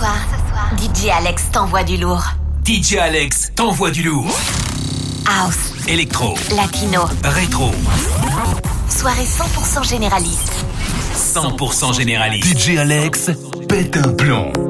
DJ Alex t'envoie du lourd. DJ Alex t'envoie du lourd. House. Electro. Latino. Rétro. Soirée 100% généraliste. 100% généraliste. DJ Alex pète un plomb.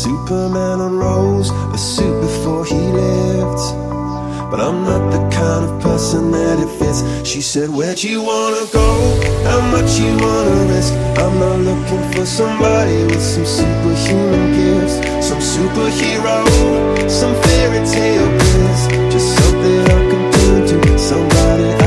Superman unrolls a suit before he left. But I'm not the kind of person that it fits. She said, Where'd you wanna go? How much you wanna risk? I'm not looking for somebody with some superhuman gifts, some superhero, some fairy tale bliss. Just something I can do to somebody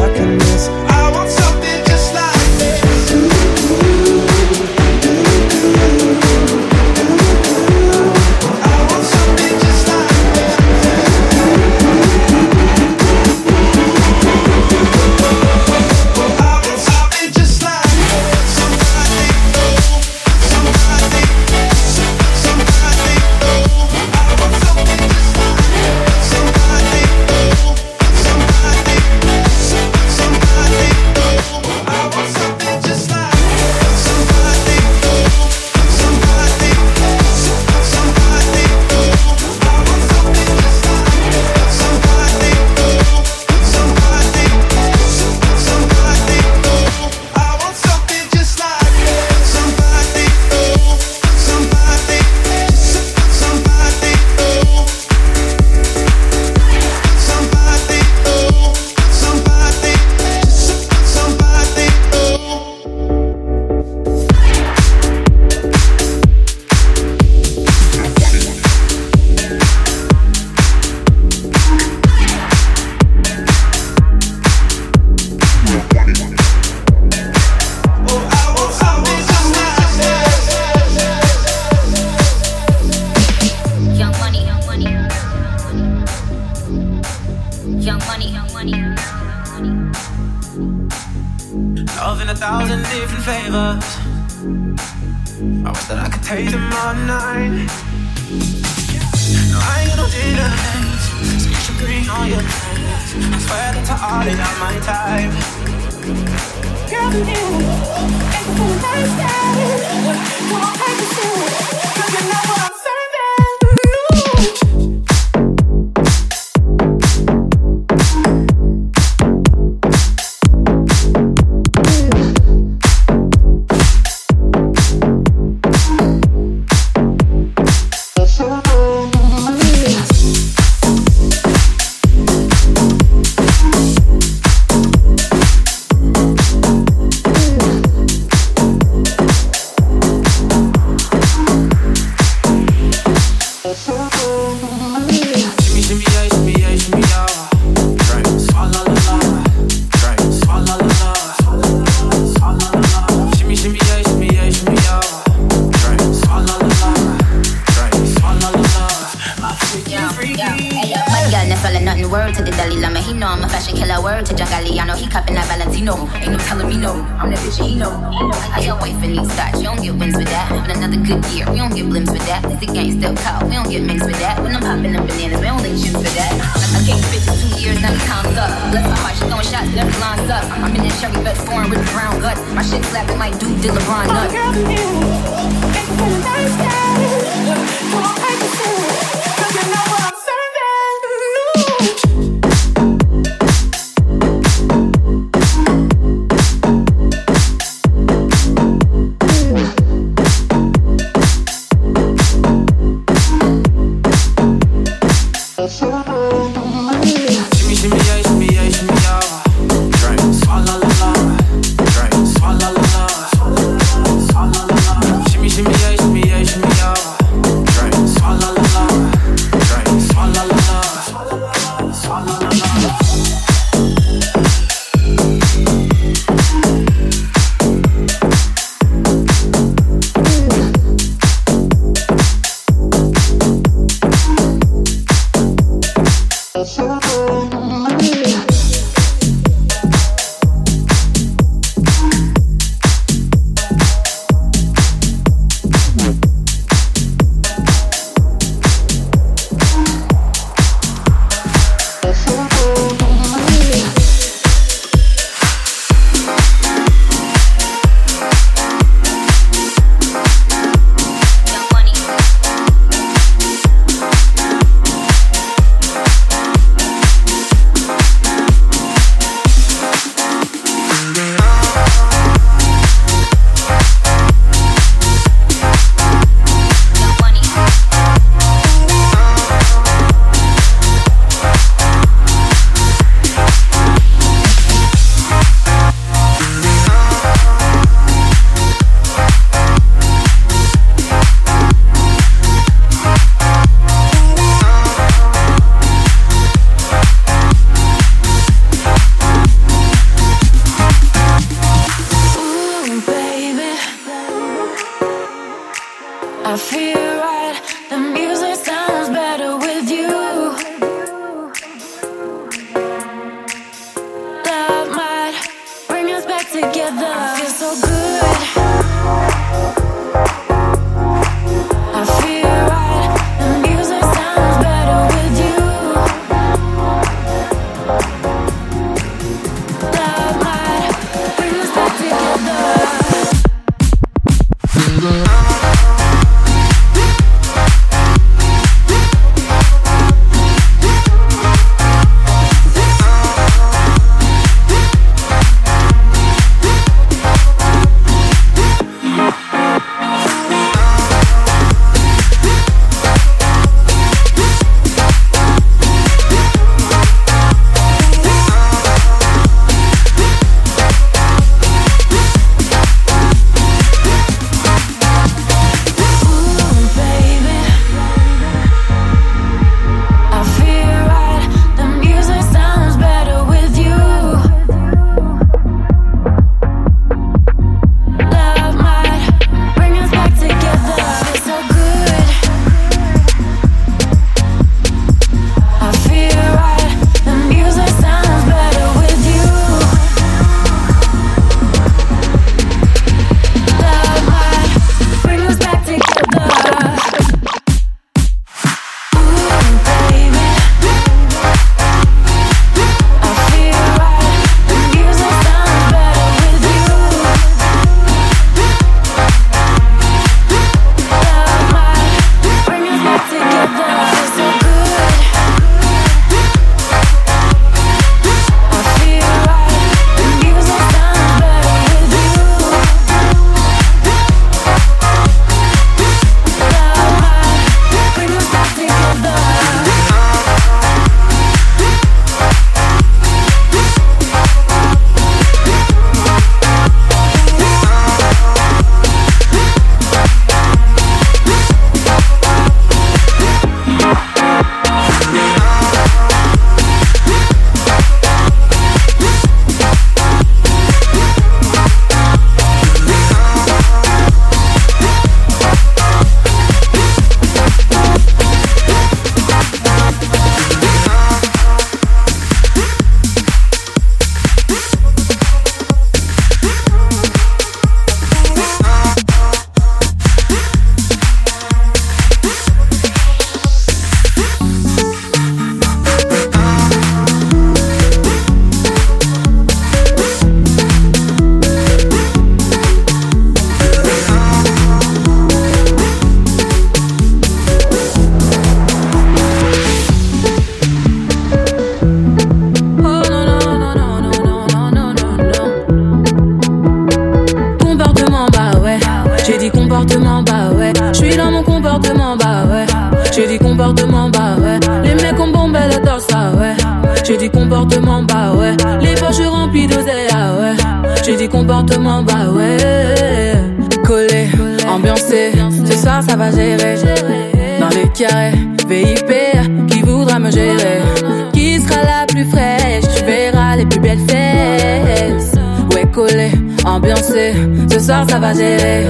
ça va gérer.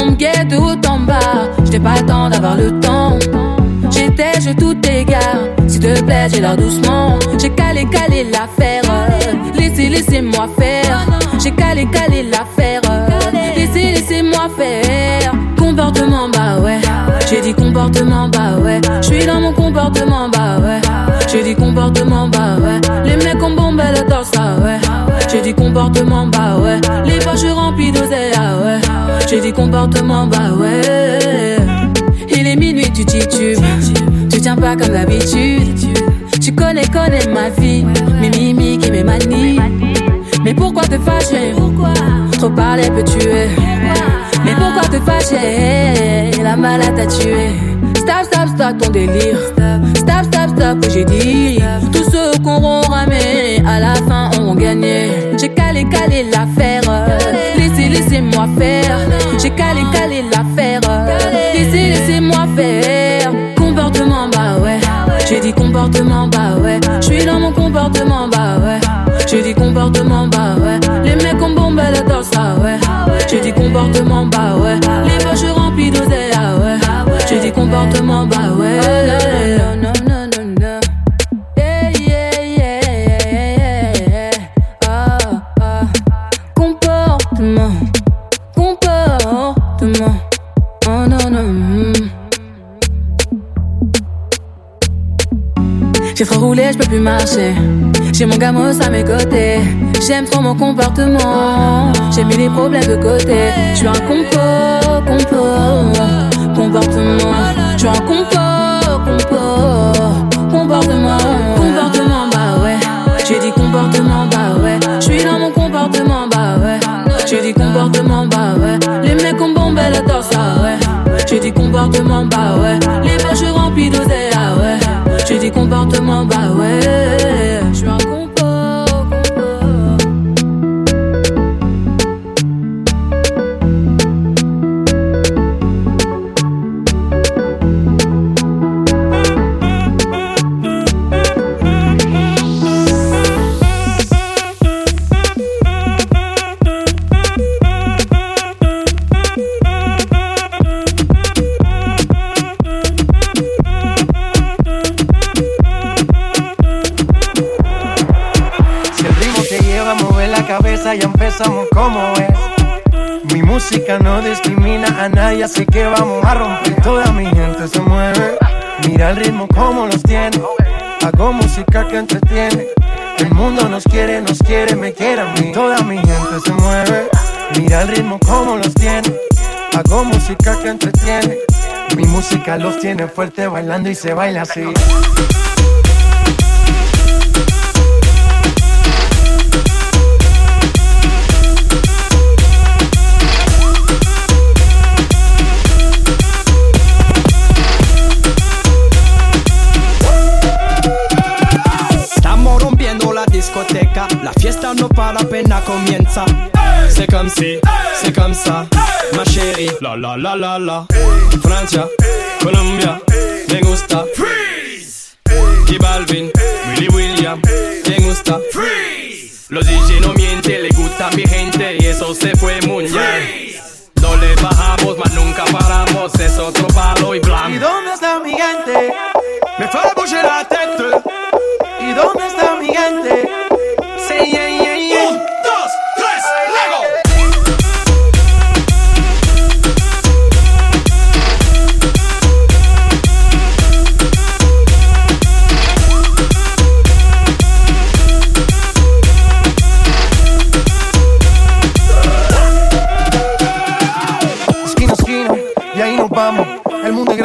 On me guette tout en bas, j'étais pas le temps d'avoir le temps. J'étais, je tout égare. S'il te plaît, j'ai l'air doucement. J'ai calé, calé l'affaire. Laissez, laissez-moi faire. J'ai calé, calé l'affaire. Laissez, laissez-moi faire. Comportement, bah ouais. J'ai dit comportement, bah ouais. J'suis dans mon comportement, bah ouais. J'ai dit comportement, bah ouais. Les mecs ont bombé le torse, ah ouais. Comportement, bah ouais. Les poches remplies d'oseille, ah ouais. J'ai dit comportement, bah ouais. Il est minuit, tu titubes. Tu tiens pas comme d'habitude. Tu connais, connais ma vie. Mes mimiques et mes manies. Mais pourquoi te fâcher? Trop parler peut tuer. Mais pourquoi te fâcher? La malade t'a tué. Stop, stop, stop ton délire. Stop, stop, stop, que j'ai dit. Tous ceux qu'on ramé, à la fin gagné. J'ai calé, calé l'affaire. Laissez, laissez-moi faire. J'ai calé, calé l'affaire. Laissez, laissez-moi faire. Comportement, bah ouais. J'ai dit comportement, J'ai mon gamos à mes côtés. J'aime trop mon comportement. J'ai mis les problèmes de côté. Je suis un compo, compo, comportement. Je suis un compo, compo, comportement. Comportement, bah ouais. J'ai dit comportement, bah ouais. Je suis dans mon comportement, bah ouais. J'ai dit comportement, bah ouais. Les mecs ont bombé le torse, ah ouais. J'ai dit comportement, bah ouais. Les poches remplies d'oseille, ah ouais. J'ai dit comportement, bah ouais. Mí. Toda mi gente se mueve. Mira el ritmo como los tiene. Hago música que entretiene. Mi música los tiene fuerte bailando y se baila así. Para apenas comienza. C'est comme si, c'est comme ça, ma chérie. La la la la la. Francia, Colombia, me gusta. Freeze. Y Balvin, Willy William, me gusta. Freeze. Los DJ no mienten, le gusta a mi gente y eso se fue muy bien. No le bajamos, mas nunca paramos, es otro palo y ¿Y blanco. dónde está mi gente? Me fait bouger la tête. ¿Y dónde está mi gente?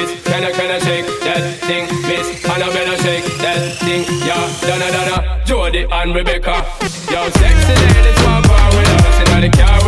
miss. Can I, can I shake that thing, miss? And I better shake that thing, yeah. Donna, Donna, Jody and Rebecca. Yo, sexy ladies, one power with us. And the car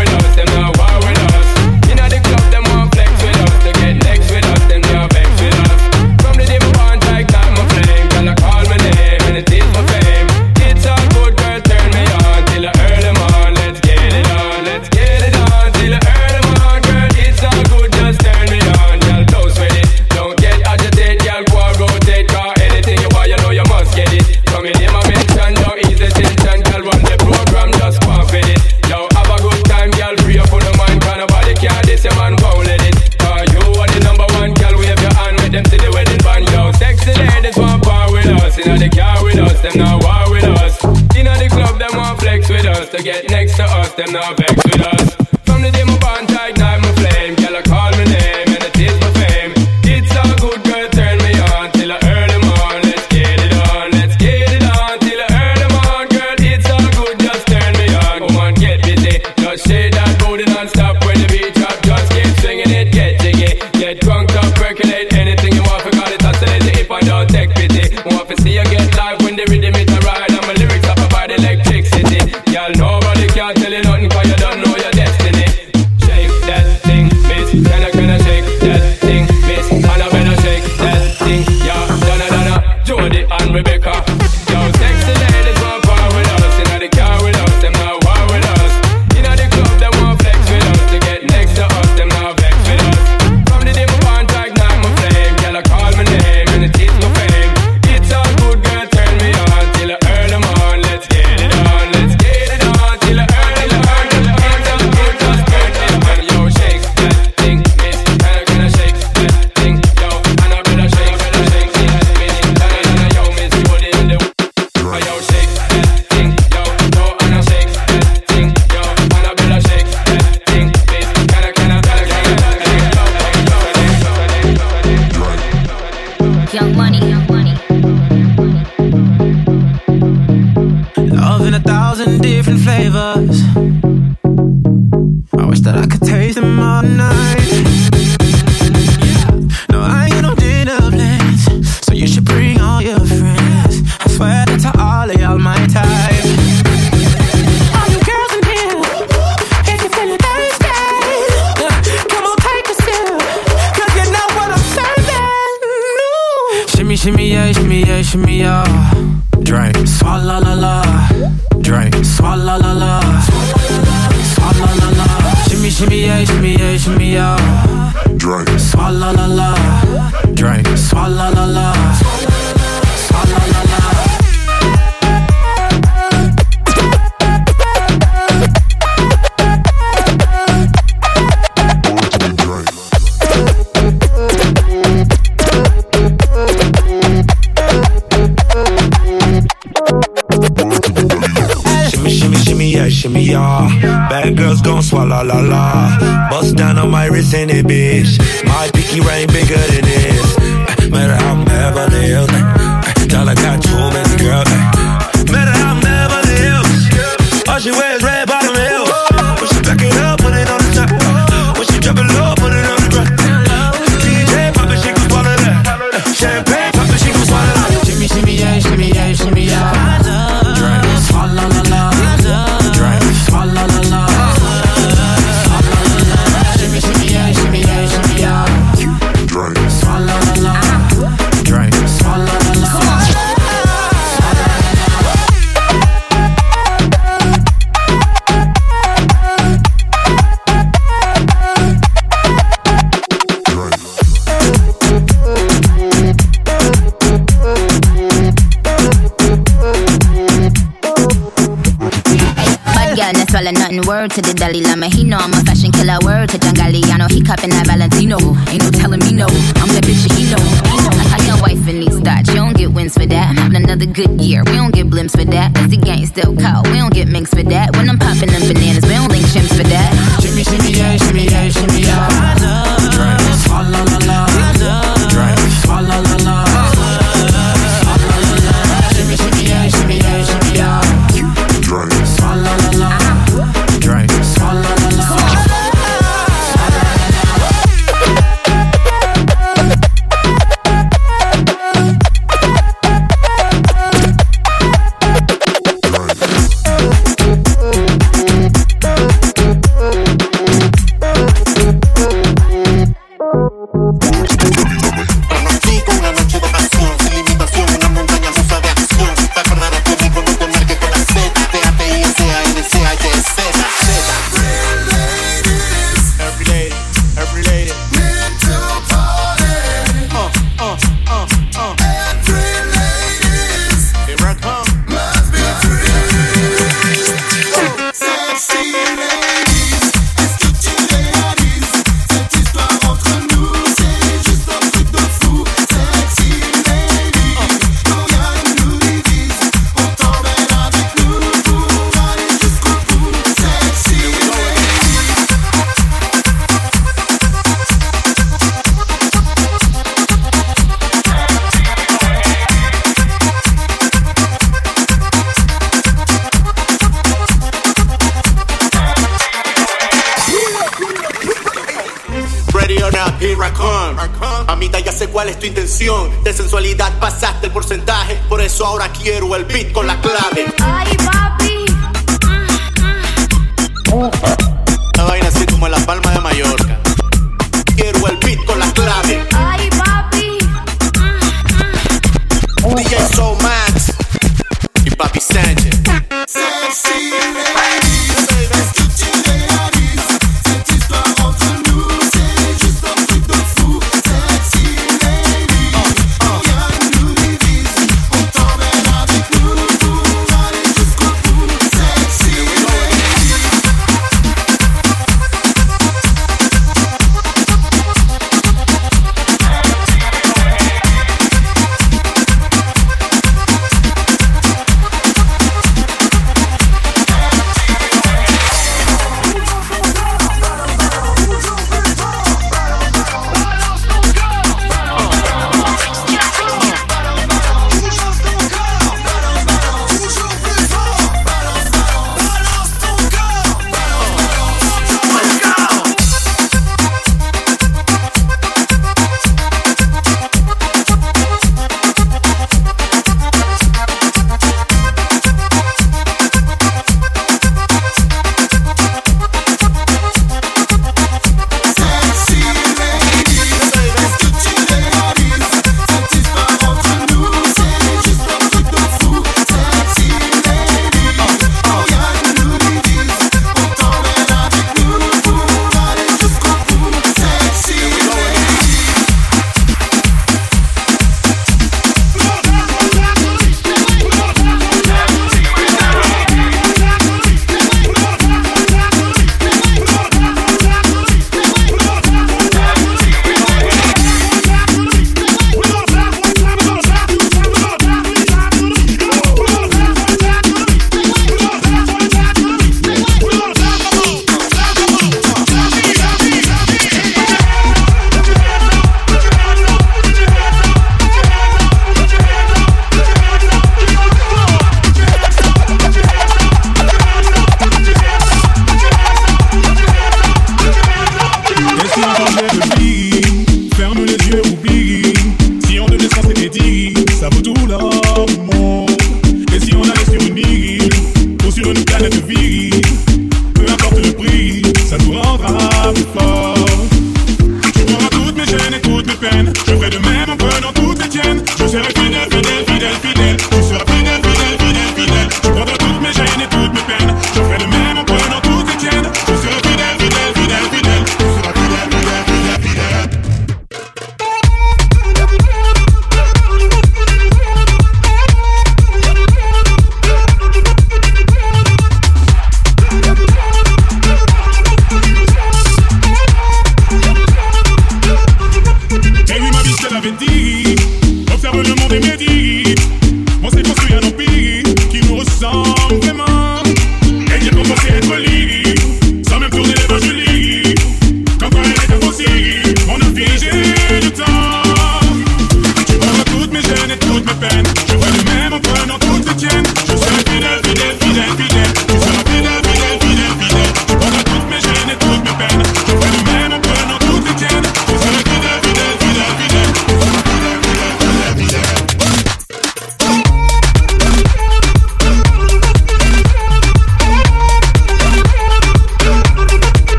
Dalai Lama, he know I'm a fashion killer. Word to John Galliano, he cupping that Valentino. Ain't no telling me no, I'm the bitch he know. He know. I got wife in these thoughts, you don't get wins for that. I'm having another good year, we don't get blimps for that. It's the gang still caught, we don't get minks for that. When I'm popping them bananas, we don't link chimps for that. Jimmy, shimmy, yeah, shimmy, yeah, shimmy, yeah.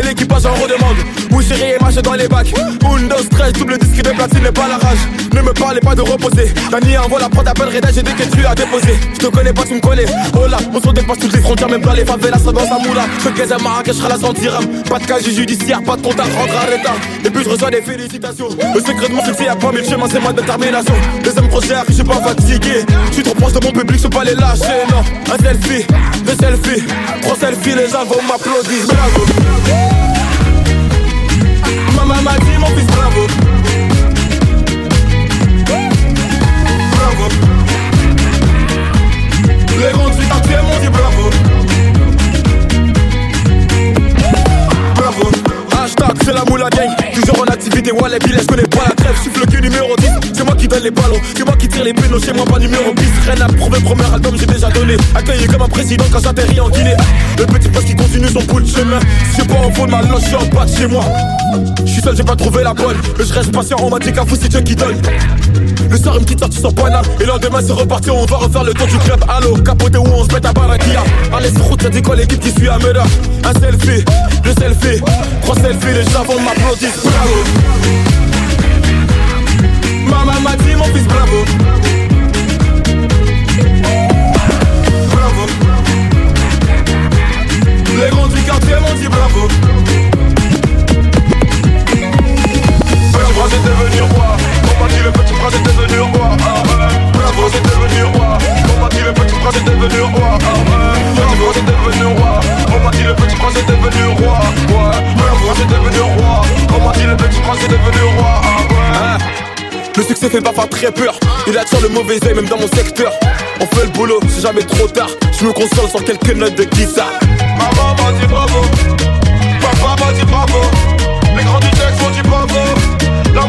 30% mais l'équipage en redemande Oui chérie et marche dans les bacs. Undo stress, double disque de platine n'est pas la rage. Ne me parlez pas de reposer. Dani envoie la prod appelle j'ai dès que tu as déposé. Je te connais pas tu me connais. Oh là, on se dépasse toutes les frontières Même dans les favelas, ça dans sa moula. Je gaze à Marrakech, la sentiram Pas de casier judiciaire, pas de compte à rendre à l'état. Et puis je reçois des félicitations. Le secret de mon succès y'a pas mille chemins c'est ma détermination. Deuxième projet, je suis pas fatigué. Je suis trop proche de mon public, je peux pas les lâcher Non, un selfie, deux selfies Trois selfies, les gens vont m'applaudir. Bravo Maman m'a dit mon fils bravo. Bravo. Les grands du quartier m'ont dit bravo. Bravo. Hashtag c'est la moula gang Toujours en activité, ouais les billets, je connais pas la trêve. Je suis le cul numéro 10 C'est moi qui donne les ballons. C'est moi qui tire les pénaux chez moi pas numéro 10 Rien à prouver, premier album j'ai déjà donné. Accueilli comme un président quand j'atterris en Guinée. Le petit poste qui continue son bout de chemin. Si pas en fond de ma loge, je en bas de chez moi. Je suis seul, j'ai pas trouvé la bonne. Mais je reste patient, on m'a dit qu'à vous c'est Dieu qui donne le soir une petite sortie sans Paname Et le lendemain c'est reparti. On va refaire le tour du club. Allô capoté où on se met à Barakia Allez sur route y'a dit quoi l'équipe qui suit à Meda Un selfie, deux selfies, trois selfies. Les gens vont m'applaudir. Bravo. Maman m'a dit mon fils bravo. Bravo. Les grands du quartier m'ont dit bravo. Prince est devenu roi prince est devenu roi. Bravo c'est devenu roi. On dit le petit prince est devenu roi. Bravo c'est devenu roi. On dit le petit prince est devenu roi. Bravo c'est devenu roi. On dit le petit prince est devenu roi. Le succès fait parfois très peur. Il attire le mauvais œil même dans mon secteur. On fait le boulot, c'est jamais trop tard. Je me console sur quelques notes de guitare. Maman m'a dit bravo. Papa m'a dit bravo. Les grands du texte m'ont dit bravo. La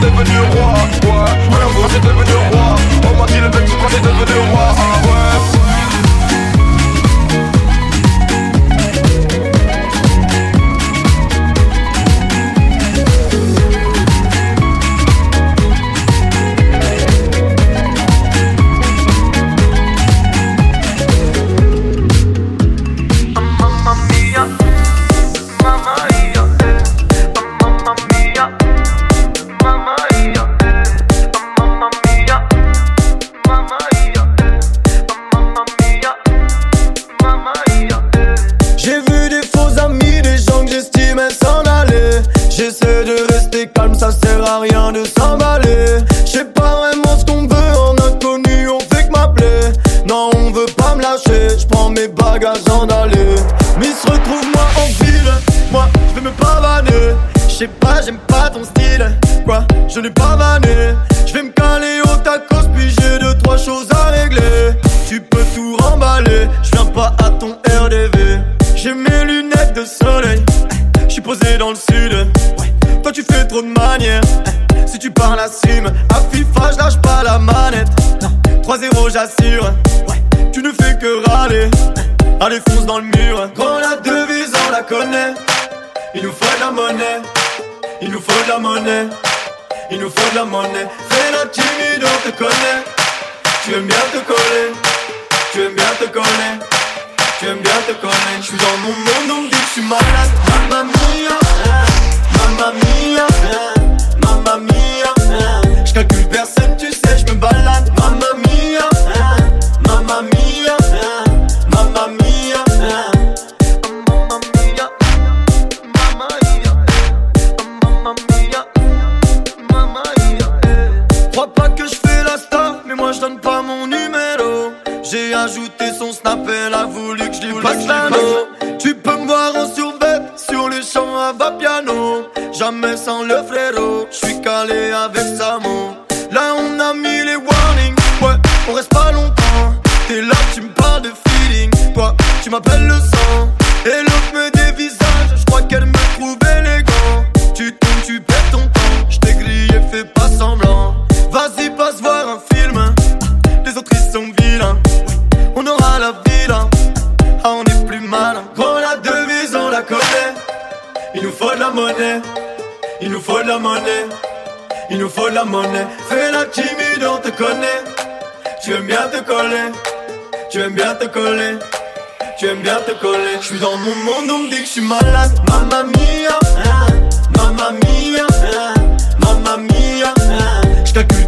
devenu roi ouais. Prince est devenu roi je viens pas à ton RDV. J'ai mes lunettes de soleil, je suis posé dans le sud. Toi tu fais trop de manières, si tu parles Sim, à FIFA je lâche pas la manette. 3-0 j'assure, tu ne fais que râler. Allez fonce dans le mur, quand la devise on la connaît. Il nous faut de la monnaie, il nous faut de la monnaie, il nous faut de la monnaie. Fais la timide, on te connaît. Tu aimes bien te coller, tu aimes bien te coller, tu aimes bien te coller. Je suis dans mon monde, on me dit que je suis malade. Mamma mia, mamma mia, mamma mia. Je personne, Jamais sans le frérot, je suis calé avec Samo. Là on a mis les warnings, ouais, on reste pas longtemps. T'es là, tu me parles de feeling, toi, tu m'appelles le sang. Et l'autre me dévisage, je crois qu'elle me trouve élégant. Tu tombes, tu perds ton temps, je t'ai grillé, fais pas semblant. Vas-y, passe voir un film, les autres ils sont vilains. On aura la ville, ah on est plus malin. Quand la devise on la connaît, il nous faut de la monnaie, il nous faut de la monnaie, il nous faut de la monnaie. Fais la timide, on te connaît. Tu aimes bien te coller, tu aimes bien te coller, tu aimes bien te coller. Je suis dans mon monde, on me dit que je suis malade. Mamma mia, mamma mia, mamma mia. Je calcule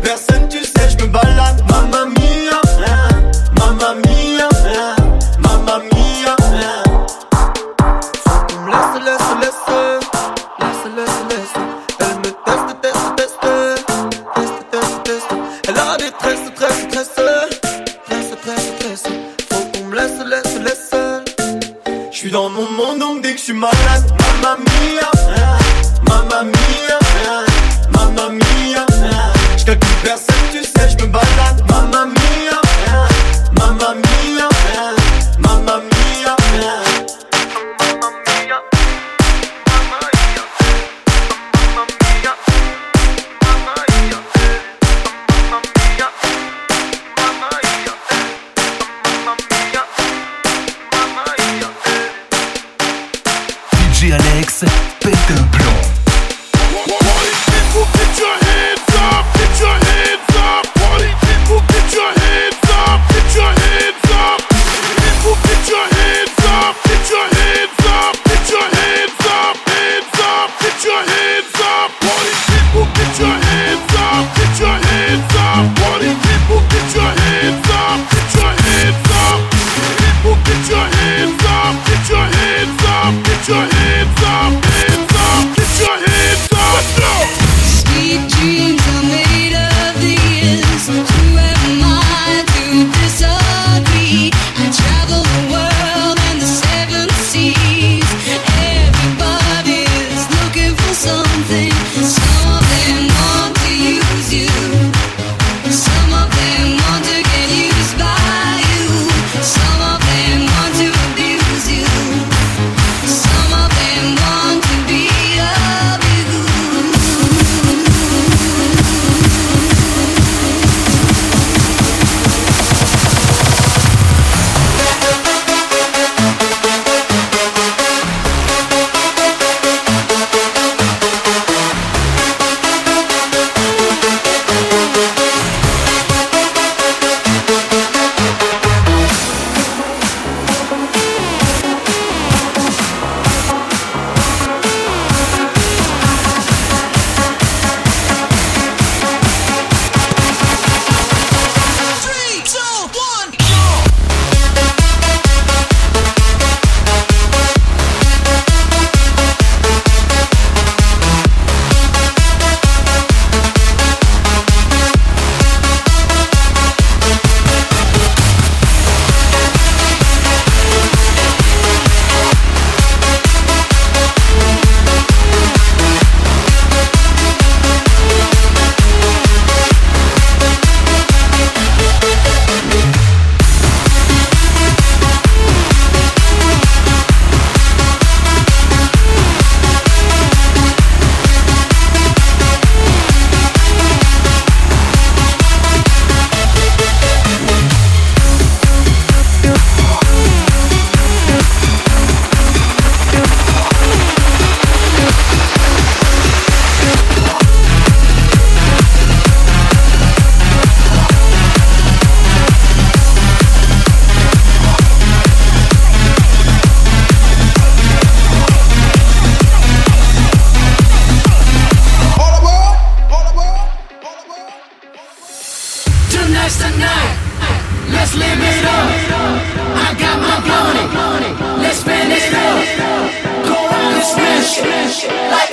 like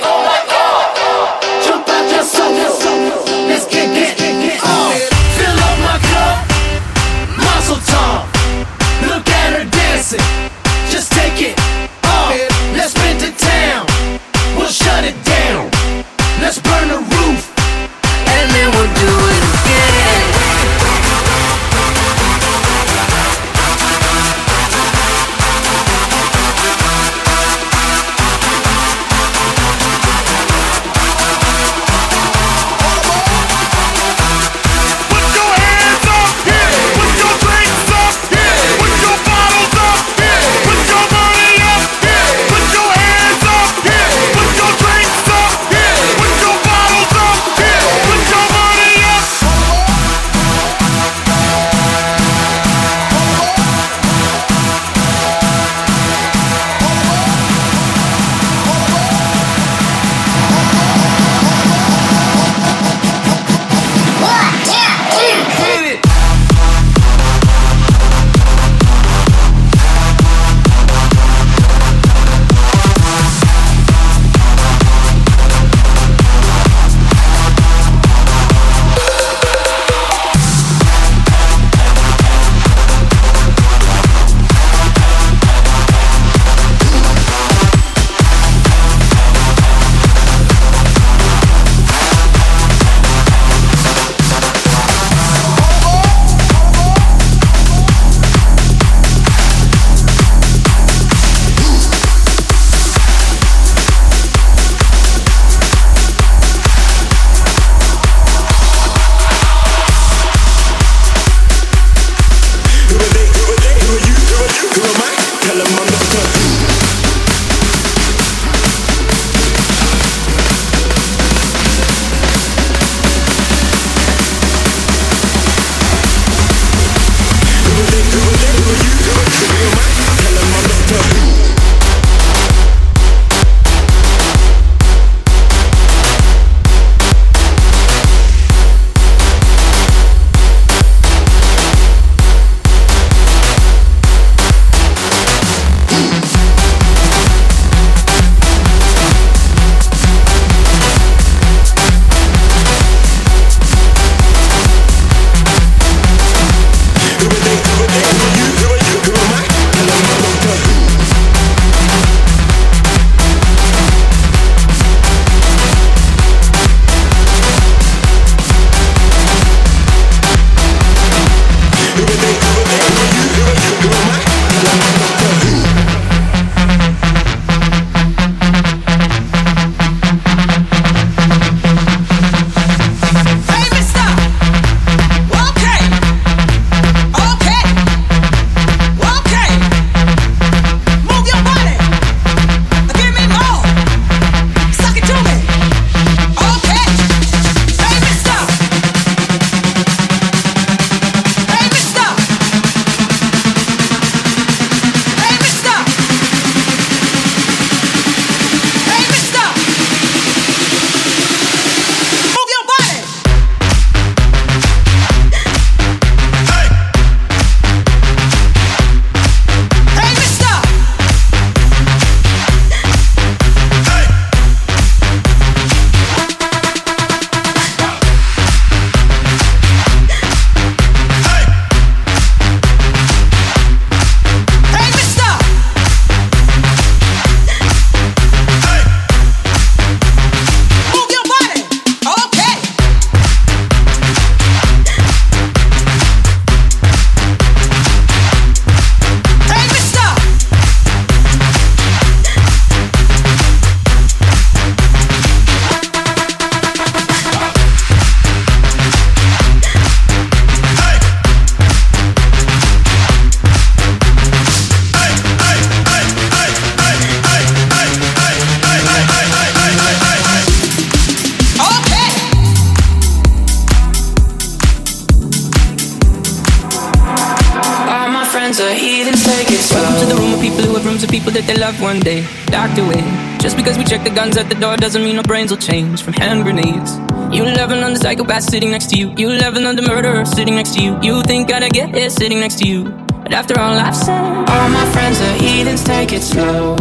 door doesn't mean our brains will change from hand grenades. You level under psychopaths sitting next to you. You level under murderers sitting next to you. You think I'd get it sitting next to you. But after all I've said, all my friends are heathens, take it slow.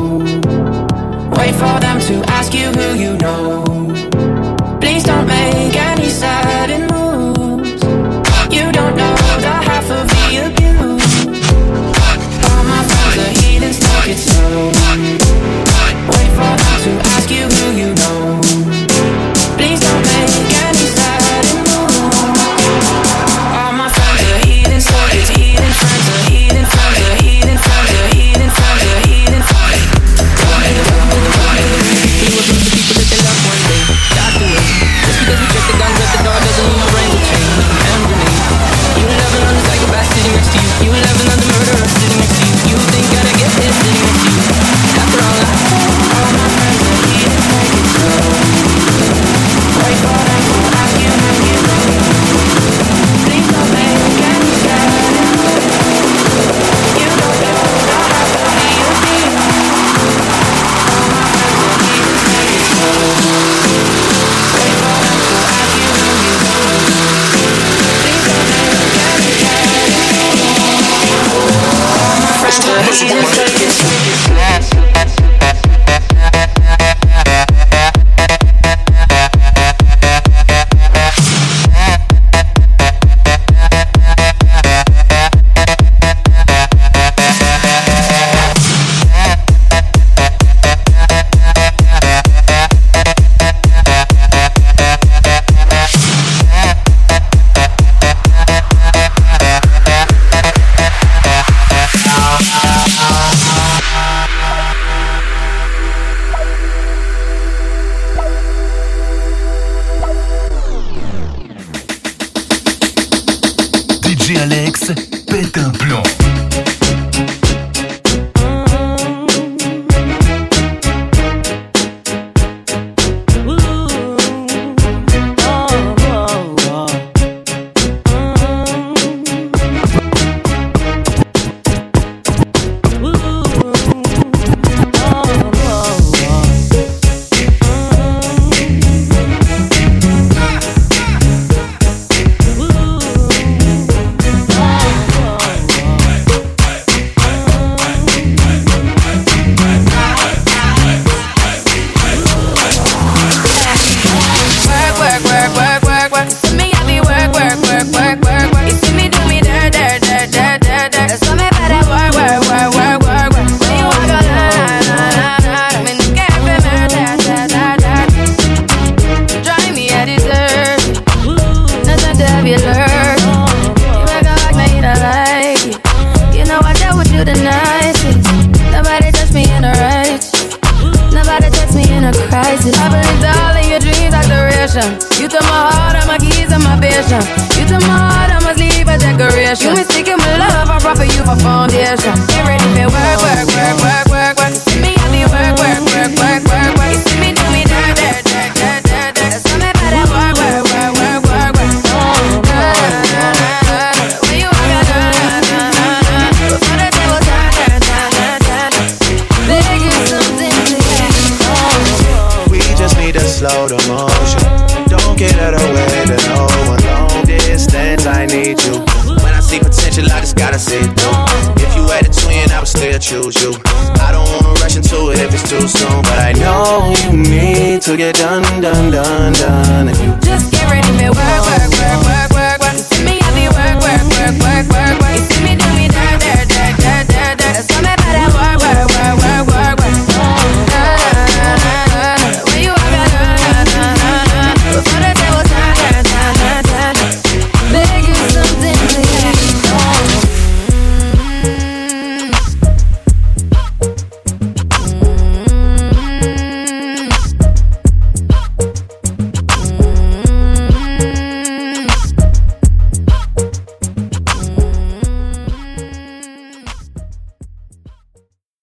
Wait for them to ask you who you know.